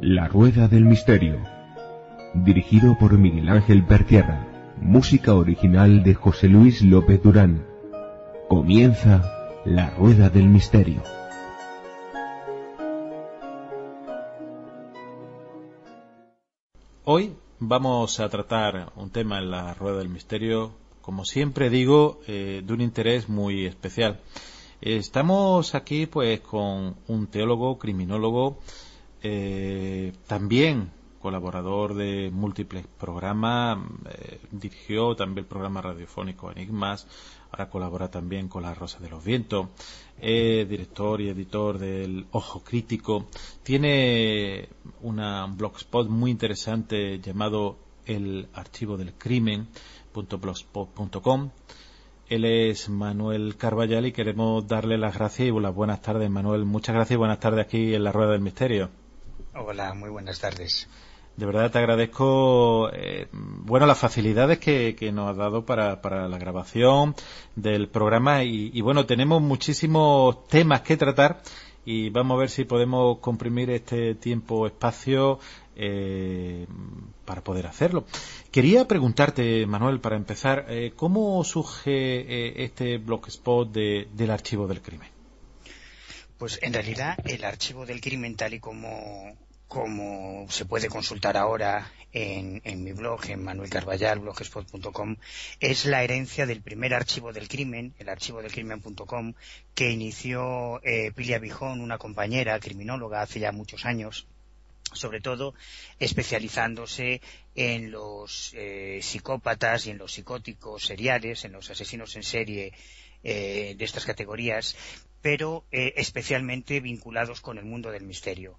La Rueda del Misterio. Dirigido por Miguel Ángel Pertierra. Música original de José Luis López Durán. Comienza La Rueda del Misterio. Hoy vamos a tratar un tema en la Rueda del Misterio, como siempre digo, eh, de un interés muy especial. Estamos aquí pues con un teólogo, criminólogo, eh, también colaborador de múltiples programas, eh, dirigió también el programa radiofónico Enigmas, ahora colabora también con La Rosa de los Vientos, director y editor del Ojo Crítico, tiene una, un blogspot muy interesante llamado El Archivo del Crimen, .blogspot.com. Él es Manuel Carballal y queremos darle las gracias y las buenas tardes, Manuel. Muchas gracias y buenas tardes aquí en la Rueda del Misterio. Hola, muy buenas tardes. De verdad te agradezco, eh, bueno, las facilidades que, nos has dado para, la grabación del programa y, bueno, tenemos muchísimos temas que tratar y vamos a ver si podemos comprimir este tiempo, espacio eh, para poder hacerlo. Quería preguntarte, Manuel, para empezar, eh, ¿cómo surge este blogspot de, del archivo del crimen? Pues en realidad el archivo del crimen tal y como, como se puede consultar ahora en, mi blog, en Manuel Carballal, blogspot.com, es la herencia del primer archivo del crimen, el archivo del crimen.com, que inició eh, Pilia Bijón, una compañera criminóloga hace ya muchos años, sobre todo especializándose en los eh, psicópatas y en los psicóticos seriales, en los asesinos en serie eh, de estas categorías, pero eh, especialmente vinculados con el mundo del misterio.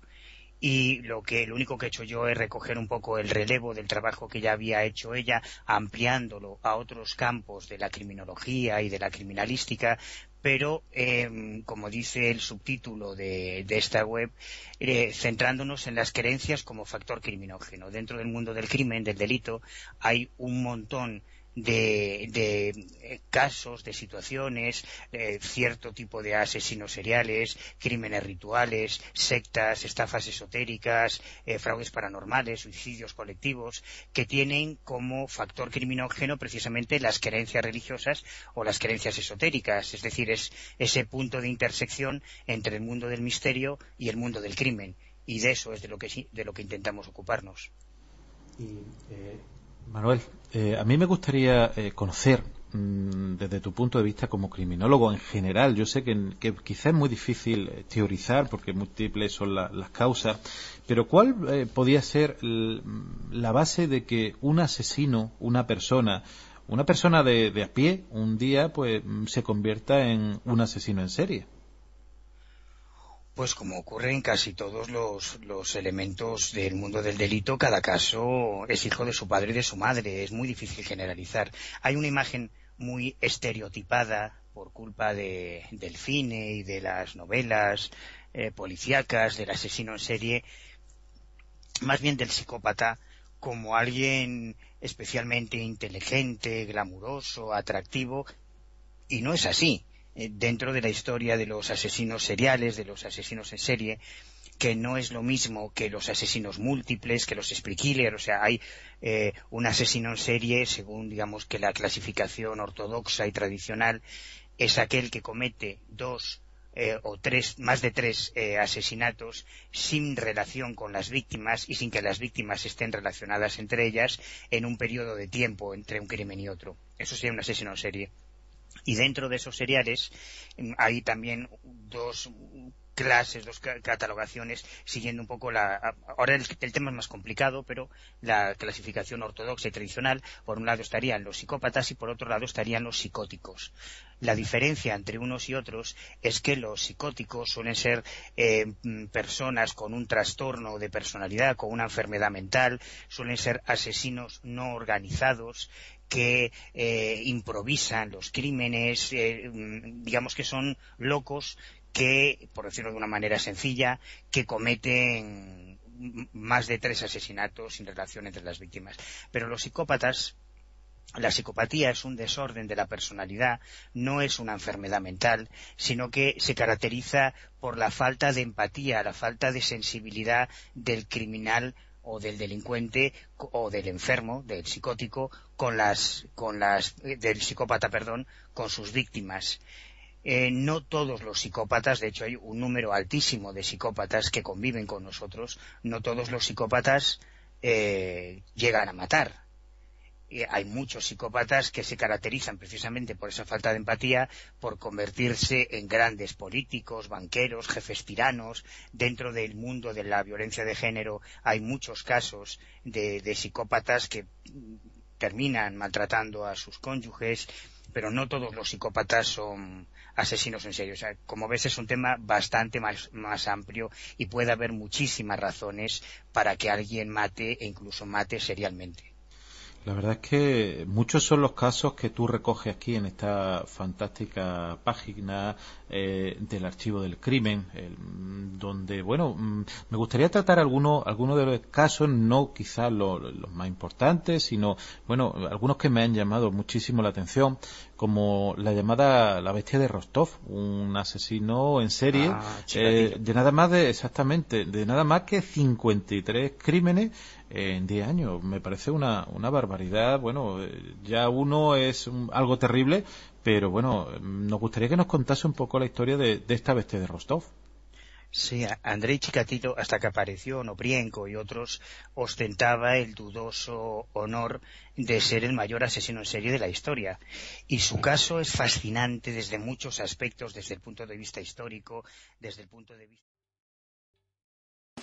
Y lo que lo único que he hecho yo es recoger un poco el relevo del trabajo que ya había hecho ella, ampliándolo a otros campos de la criminología y de la criminalística, pero em, como dice el subtítulo de, esta web, eh, centrándonos en las creencias como factor criminógeno. Dentro del mundo del crimen, del delito, hay un montón de, eh, casos, de situaciones, eh, cierto tipo de asesinos seriales, crímenes rituales, sectas, estafas esotéricas, eh, fraudes paranormales, suicidios colectivos, que tienen como factor criminógeno precisamente las creencias religiosas o las creencias esotéricas, es decir, es ese punto de intersección entre el mundo del misterio y el mundo del crimen. Y de eso es de lo que, de lo que intentamos ocuparnos. Manuel, eh, a mí me gustaría eh, conocer mm, desde tu punto de vista como criminólogo en general, yo sé que, que quizás es muy difícil eh, teorizar porque múltiples son las causas, pero ¿cuál podría ser la base de que un asesino, una persona, una persona de, de, a pie, un día pues mm, se convierta en un asesino en serie? Pues como ocurre en casi todos los, elementos del mundo del delito, cada caso es hijo de su padre y de su madre. Es muy difícil generalizar. Hay una imagen muy estereotipada por culpa de, del cine y de las novelas eh, policíacas, del asesino en serie, más bien del psicópata como alguien especialmente inteligente, glamuroso, atractivo, y no es así. Eh, dentro de la historia de los asesinos seriales, de los asesinos en serie, que no es lo mismo que los asesinos múltiples, que los spree killers, o sea, hay eh, un asesino en serie, según digamos que la clasificación ortodoxa y tradicional, es aquel que comete dos eh, o tres, más de tres asesinatos sin relación con las víctimas y sin que las víctimas estén relacionadas entre ellas en un periodo de tiempo entre un crimen y otro. Eso sería un asesino en serie. Y dentro de esos seriales mm, hay también dos clases, dos catalogaciones, siguiendo un poco la... Ahora el, tema es más complicado, pero la clasificación ortodoxa y tradicional, por un lado estarían los psicópatas y por otro lado estarían los psicóticos. La diferencia entre unos y otros es que los psicóticos suelen ser eh, personas con un trastorno de personalidad, con una enfermedad mental, suelen ser asesinos no organizados, que eh, improvisan los crímenes, eh, mm, digamos que son locos que, por decirlo de una manera sencilla, que cometen más de tres asesinatos sin relación entre las víctimas. Pero los psicópatas la psicopatía es un desorden de la personalidad, no es una enfermedad mental, sino que se caracteriza por la falta de empatía, la falta de sensibilidad del criminal o del delincuente o del enfermo, del psicótico, con las, con las, del psicópata, perdón, con sus víctimas. Eh, no todos los psicópatas, de hecho hay un número altísimo de psicópatas que conviven con nosotros, no todos los psicópatas eh, llegan a matar hay muchos psicópatas que se caracterizan precisamente por esa falta de empatía, por convertirse en grandes políticos, banqueros, jefes tiranos. Dentro del mundo de la violencia de género hay muchos casos de, psicópatas que terminan maltratando a sus cónyuges, pero no todos los psicópatas son asesinos en serio. como ves, es un tema bastante más, más, amplio y puede haber muchísimas razones para que alguien mate e incluso mate serialmente. La verdad es que muchos son los casos que tú recoges aquí en esta fantástica página eh, del archivo del crimen, donde, bueno, mm, me gustaría tratar algunos algunos de los casos, no quizás los, más importantes, sino, bueno, algunos que me han llamado muchísimo la atención, como la llamada La Bestia de Rostov, un asesino en serie, ah, eh, de nada más de, exactamente, de nada más que 53 crímenes en 10 años. Me parece una, una barbaridad. Bueno, ya uno es algo terrible, pero bueno, nos gustaría que nos contase un poco la historia de, esta bestia de Rostov. Sí, Andrei Chikatilo, hasta que apareció Nobrienko y otros, ostentaba el dudoso honor de ser el mayor asesino en serie de la historia. Y su caso es fascinante desde muchos aspectos, desde el punto de vista histórico, desde el punto de vista.